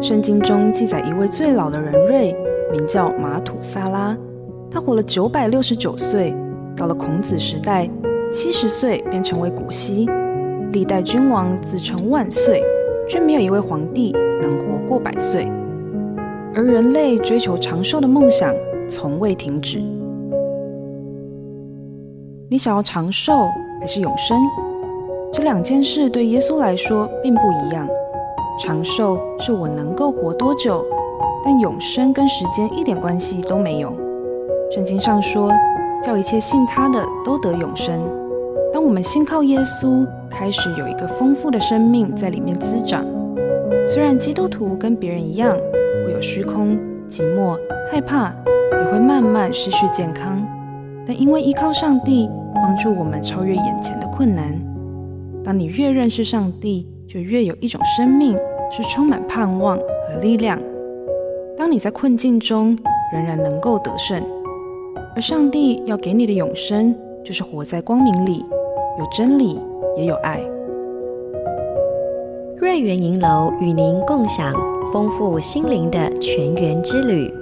圣经中记载一位最老的人瑞，名叫马土撒拉，他活了九百六十九岁。到了孔子时代，七十岁便成为古稀。历代君王自称万岁，却没有一位皇帝能活过百岁。而人类追求长寿的梦想从未停止。你想要长寿还是永生？这两件事对耶稣来说并不一样。长寿是我能够活多久，但永生跟时间一点关系都没有。圣经上说。叫一切信他的都得永生。当我们信靠耶稣，开始有一个丰富的生命在里面滋长。虽然基督徒跟别人一样会有虚空、寂寞、害怕，也会慢慢失去健康，但因为依靠上帝，帮助我们超越眼前的困难。当你越认识上帝，就越有一种生命是充满盼望和力量。当你在困境中，仍然能够得胜。而上帝要给你的永生，就是活在光明里，有真理，也有爱。瑞圆银楼与您共享丰富心灵的泉源之旅。